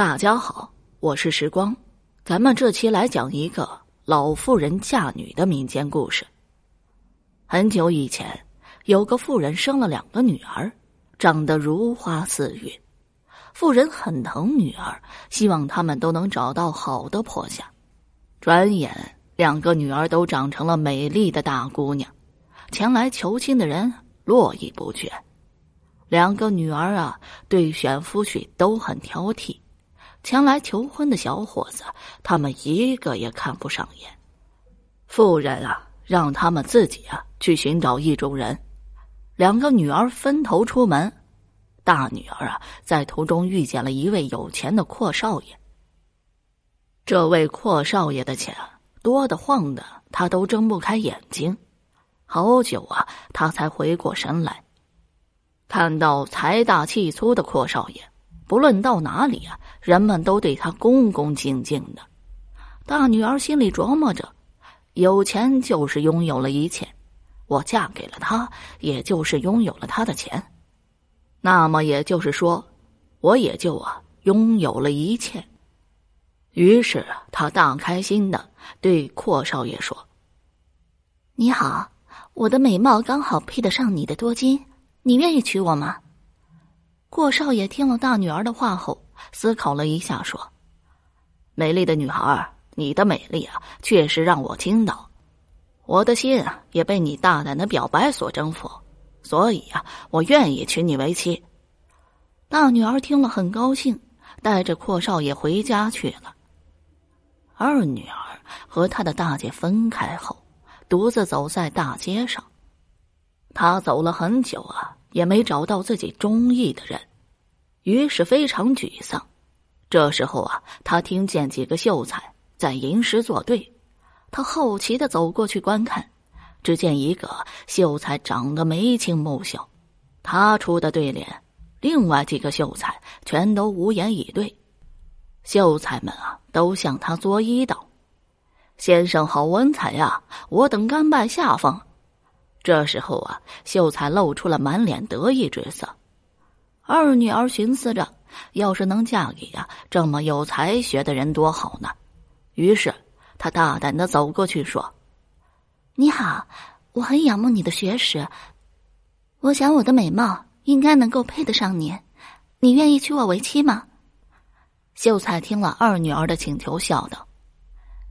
大家好，我是时光，咱们这期来讲一个老妇人嫁女的民间故事。很久以前，有个妇人生了两个女儿，长得如花似玉。妇人很疼女儿，希望她们都能找到好的婆家。转眼，两个女儿都长成了美丽的大姑娘，前来求亲的人络绎不绝。两个女儿啊，对选夫婿都很挑剔。前来求婚的小伙子，他们一个也看不上眼。妇人啊，让他们自己啊去寻找意中人。两个女儿分头出门，大女儿啊在途中遇见了一位有钱的阔少爷。这位阔少爷的钱多得晃的，他都睁不开眼睛。好久啊，他才回过神来，看到财大气粗的阔少爷。不论到哪里啊，人们都对她恭恭敬敬的。大女儿心里琢磨着：有钱就是拥有了一切，我嫁给了他，也就是拥有了他的钱。那么也就是说，我也就啊拥有了一切。于是他大开心的对阔少爷说：“你好，我的美貌刚好配得上你的多金，你愿意娶我吗？”阔少爷听了大女儿的话后，思考了一下，说：“美丽的女孩，你的美丽啊，确实让我倾倒，我的心啊，也被你大胆的表白所征服，所以啊，我愿意娶你为妻。”大女儿听了很高兴，带着阔少爷回家去了。二女儿和她的大姐分开后，独自走在大街上，她走了很久啊。也没找到自己中意的人，于是非常沮丧。这时候啊，他听见几个秀才在吟诗作对，他好奇的走过去观看。只见一个秀才长得眉清目秀，他出的对联，另外几个秀才全都无言以对。秀才们啊，都向他作揖道：“先生好文采呀，我等甘拜下风。”这时候啊，秀才露出了满脸得意之色。二女儿寻思着，要是能嫁给呀这么有才学的人多好呢。于是，她大胆的走过去说：“你好，我很仰慕你的学识，我想我的美貌应该能够配得上你，你愿意娶我为妻吗？”秀才听了二女儿的请求，笑道：“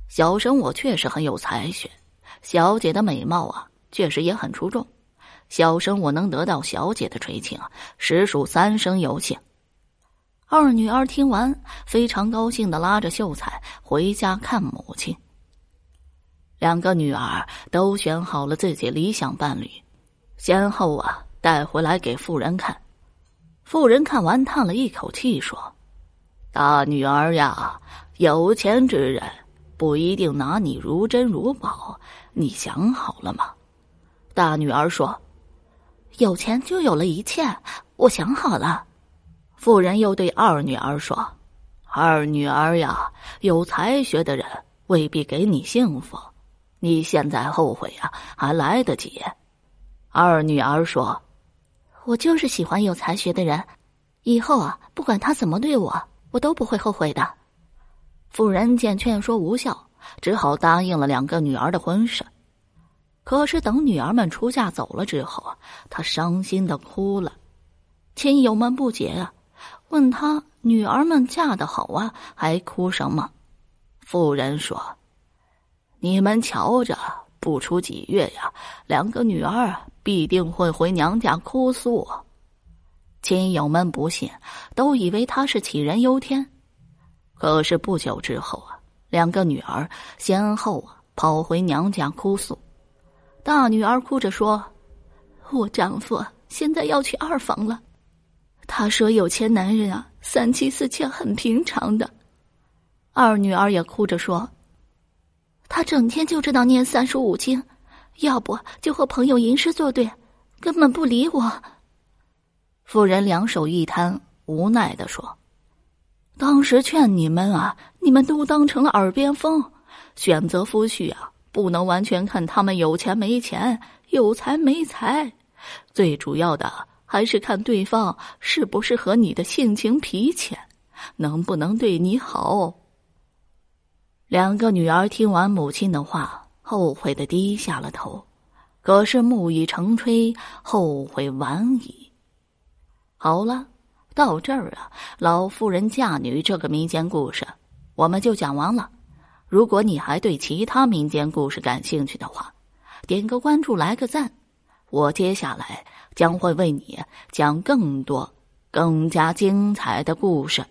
小生我确实很有才学，小姐的美貌啊。”确实也很出众，小生我能得到小姐的垂青，实属三生有幸。二女儿听完，非常高兴的拉着秀才回家看母亲。两个女儿都选好了自己理想伴侣，先后啊带回来给妇人看。妇人看完，叹了一口气说：“大女儿呀，有钱之人不一定拿你如珍如宝，你想好了吗？”大女儿说：“有钱就有了一切，我想好了。”妇人又对二女儿说：“二女儿呀，有才学的人未必给你幸福，你现在后悔呀，还来得及。”二女儿说：“我就是喜欢有才学的人，以后啊，不管他怎么对我，我都不会后悔的。”妇人见劝说无效，只好答应了两个女儿的婚事。可是等女儿们出嫁走了之后啊，他伤心的哭了。亲友们不解啊，问他女儿们嫁得好啊，还哭什么？妇人说：“你们瞧着，不出几月呀，两个女儿必定会回娘家哭诉。”亲友们不信，都以为他是杞人忧天。可是不久之后啊，两个女儿先后啊跑回娘家哭诉。大女儿哭着说：“我丈夫现在要娶二房了。”他说：“有钱男人啊，三妻四妾很平常的。”二女儿也哭着说：“他整天就知道念三书五经，要不就和朋友吟诗作对，根本不理我。”妇人两手一摊，无奈的说：“当时劝你们啊，你们都当成了耳边风，选择夫婿啊。”不能完全看他们有钱没钱、有才没才，最主要的还是看对方是不是和你的性情脾气。能不能对你好？两个女儿听完母亲的话，后悔的低下了头。可是木已成炊，后悔晚矣。好了，到这儿啊，老妇人嫁女这个民间故事我们就讲完了。如果你还对其他民间故事感兴趣的话，点个关注，来个赞，我接下来将会为你讲更多、更加精彩的故事。